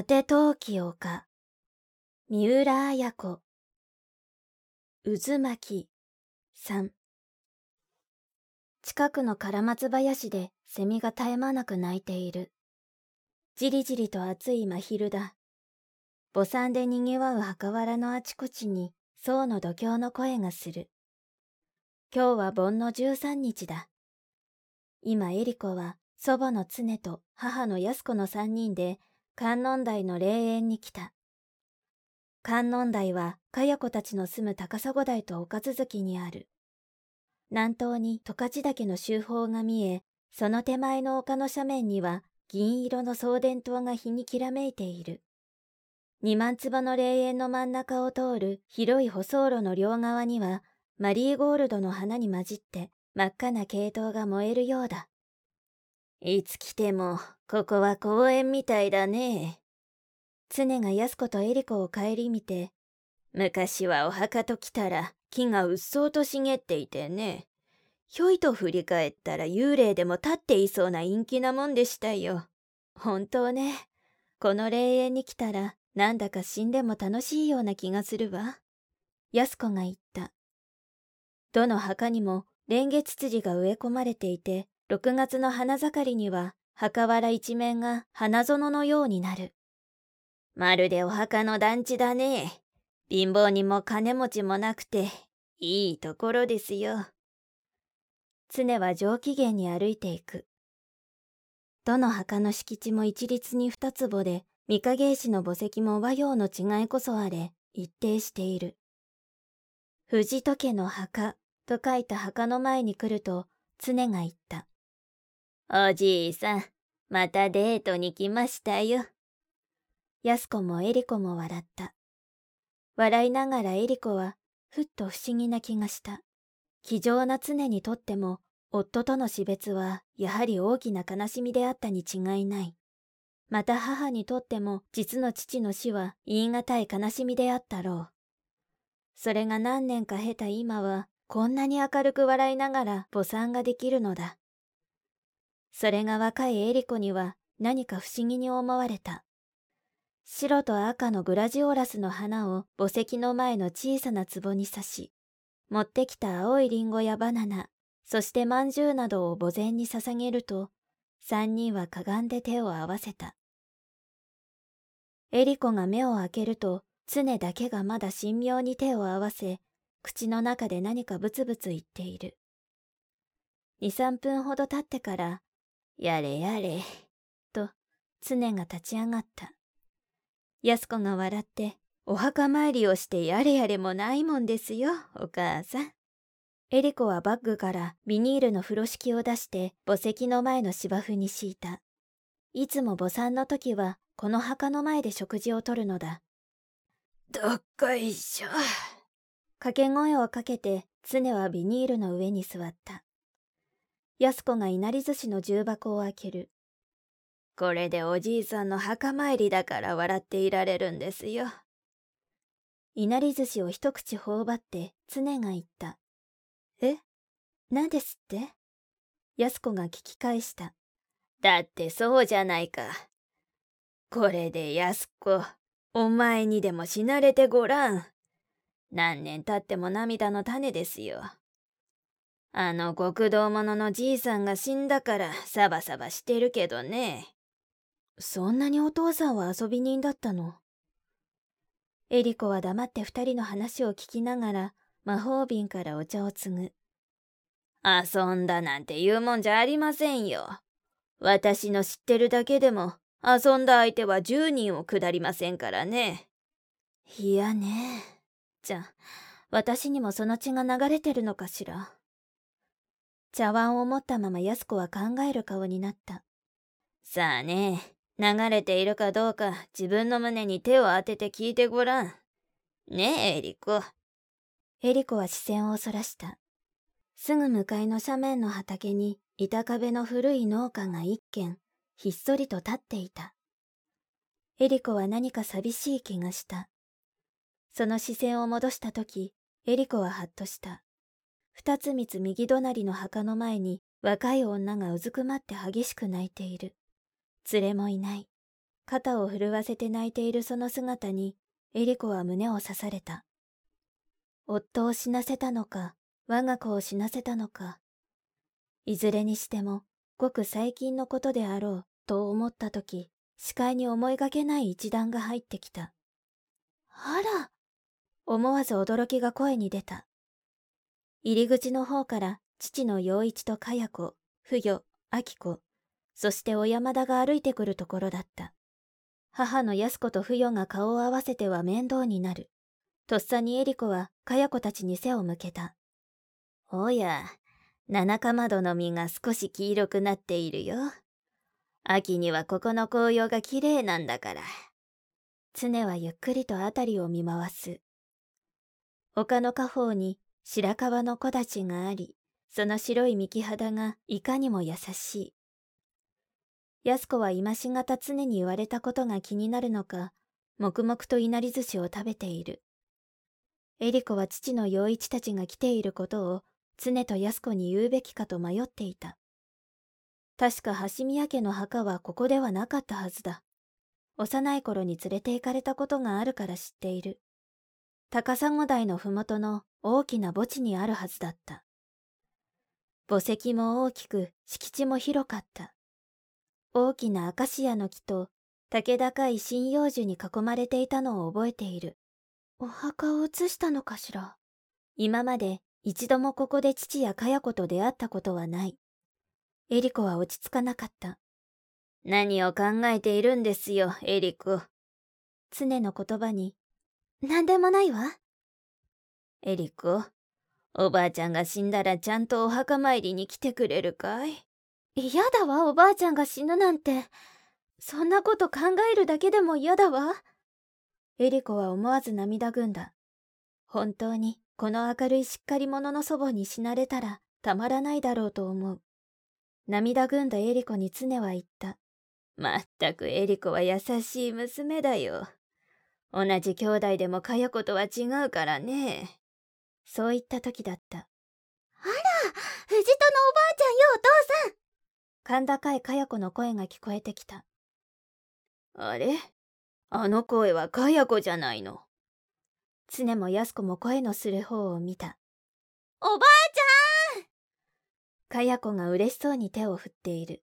果て陶器丘三浦綾子。渦巻さん。近くの唐松林でセミが絶え間なく鳴いている。じりじりと暑い真昼だ。墓参で賑わう墓原のあちこちに僧の度胸の声がする。今日は盆の十三日だ。今エリコは祖母の常と母の安子の三人で観音台の霊園に来た。観音台は、かや子たちの住む高砂台と岡続きにある。南東に十勝岳の周方が見え、その手前の丘の斜面には銀色の送電灯が日にきらめいている。二万坪の霊園の真ん中を通る広い舗装路の両側には、マリーゴールドの花に混じって真っ赤な系統が燃えるようだ。いつ来ても、ここは公園みたいだね。常が安子とエリコを顧みて、昔はお墓と来たら木がうっそうと茂っていてね。ひょいと振り返ったら幽霊でも立っていそうな陰気なもんでしたよ。本当ね。この霊園に来たら、なんだか死んでも楽しいような気がするわ。安子が言った。どの墓にも蓮月ツツジが植え込まれていて、6月の花盛りには墓原一面が花園のようになる。まるでお墓の団地だね。貧乏にも金持ちもなくて、いいところですよ。常は上機嫌に歩いていく。どの墓の敷地も一律に二坪で、御影石の墓石も和洋の違いこそあれ、一定している。藤戸家の墓と書いた墓の前に来ると、常が言った。おじいさん、またデートに来ましたよ。安子もエリコも笑った。笑いながらエリコは、ふっと不思議な気がした。気丈な常にとっても、夫との死別は、やはり大きな悲しみであったに違いない。また母にとっても、実の父の死は言い難い悲しみであったろう。それが何年か経た今は、こんなに明るく笑いながら母産ができるのだ。それが若いエリコには何か不思議に思われた。白と赤のグラジオラスの花を墓石の前の小さな壺に刺し、持ってきた青いリンゴやバナナ、そして饅頭などを墓前に捧げると、三人はかがんで手を合わせた。エリコが目を開けると、常だけがまだ神妙に手を合わせ、口の中で何かブツブツ言っている。二三分ほど経ってからやれやれ。と、常が立ち上がった。安子が笑って、お墓参りをしてやれやれもないもんですよ、お母さん。エリコはバッグからビニールの風呂敷を出して墓石の前の芝生に敷いた。いつも墓参の時はこの墓の前で食事をとるのだ。どっこいしょ。掛け声をかけて常はビニールの上に座った。安子がいなり寿司の重箱を開ける。これでおじいさんの墓参りだから笑っていられるんですよ。いなり寿司を一口頬張って常が言った。え？何ですって？安子が聞き返した。だってそうじゃないか。これで安子、お前にでも死なれてごらん。何年経っても涙の種ですよ。あの極道者のじいさんが死んだからサバサバしてるけどね。そんなにお父さんは遊び人だったの？エリコは黙って二人の話を聞きながら魔法瓶からお茶を継ぐ。遊んだなんて言うもんじゃありませんよ。私の知ってるだけでも遊んだ相手は十人を下りませんからね。いやね。じゃあ、私にもその血が流れてるのかしら？茶碗を持ったまま安子は考える顔になった。さあね、流れているかどうか自分の胸に手を当てて聞いてごらん。ねえ、エリコ。エリコは視線をそらした。すぐ向かいの斜面の畑に板壁の古い農家が一軒、ひっそりと立っていた。エリコは何か寂しい気がした。その視線を戻した時、エリコはハッとした。二つ三つ右隣の墓の前に若い女がうずくまって激しく泣いている。連れもいない。肩を震わせて泣いているその姿に、エリコは胸を刺された。夫を死なせたのか、我が子を死なせたのか。いずれにしても、ごく最近のことであろう、と思ったとき、視界に思いがけない一段が入ってきた。あら思わず驚きが声に出た。入り口の方から父の陽一とかや子、不与、明子、そして小山田が歩いてくるところだった。母の安子と不与が顔を合わせては面倒になる。とっさにエリコはかや子たちに背を向けた。おや、七かまどの実が少し黄色くなっているよ。秋にはここの紅葉が綺麗なんだから。常はゆっくりとあたりを見回す。丘の下方に白樺の木立があり、その白い幹肌がいかにも優しい。安子は今しがた常に言われたことが気になるのか、黙々といなり寿司を食べている。エリコは父の陽一たちが来ていることを常と安子に言うべきかと迷っていた。確か橋宮家の墓はここではなかったはずだ。幼い頃に連れて行かれたことがあるから知っている。高砂台のふもとの大きな墓地にあるはずだった。墓石も大きく敷地も広かった。大きなアカシアの木と竹高い針葉樹に囲まれていたのを覚えている。お墓を移したのかしら？今まで一度もここで父やかや子と出会ったことはない。エリコは落ち着かなかった。何を考えているんですよ、エリコ。常の言葉に、何でもないわ。エリコ、おばあちゃんが死んだらちゃんとお墓参りに来てくれるかい？嫌だわ、おばあちゃんが死ぬなんて。そんなこと考えるだけでも嫌だわ。エリコは思わず涙ぐんだ。本当に、この明るいしっかり者の祖母に死なれたら、たまらないだろうと思う。涙ぐんだエリコに常は言った。まったくエリコは優しい娘だよ。同じ兄弟でもかや子とは違うからね。そう言った時だった。あら、藤戸のおばあちゃんよ、お父さん甲高いかや子の声が聞こえてきた。あれ？あの声はかや子じゃないの？常もやす子も声のする方を見た。おばあちゃんかや子が嬉しそうに手を振っている。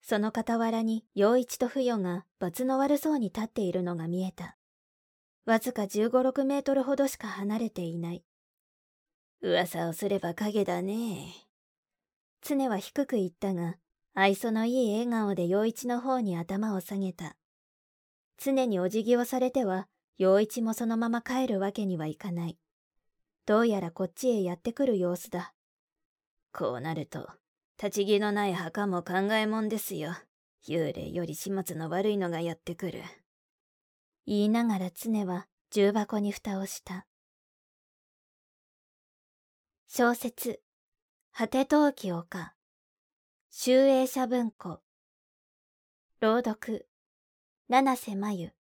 その傍らに陽一と不与が罰の悪そうに立っているのが見えた。わずか15、6メートルほどしか離れていない。噂をすれば影だね。常は低く言ったが、愛想のいい笑顔で陽一の方に頭を下げた。常にお辞儀をされては、陽一もそのまま帰るわけにはいかない。どうやらこっちへやってくる様子だ。こうなると、立ち木のない墓も考えもんですよ。幽霊より始末の悪いのがやってくる。言いながら常は重箱に蓋をした。小説、果て陶器丘、集英社文庫、朗読、七瀬真由。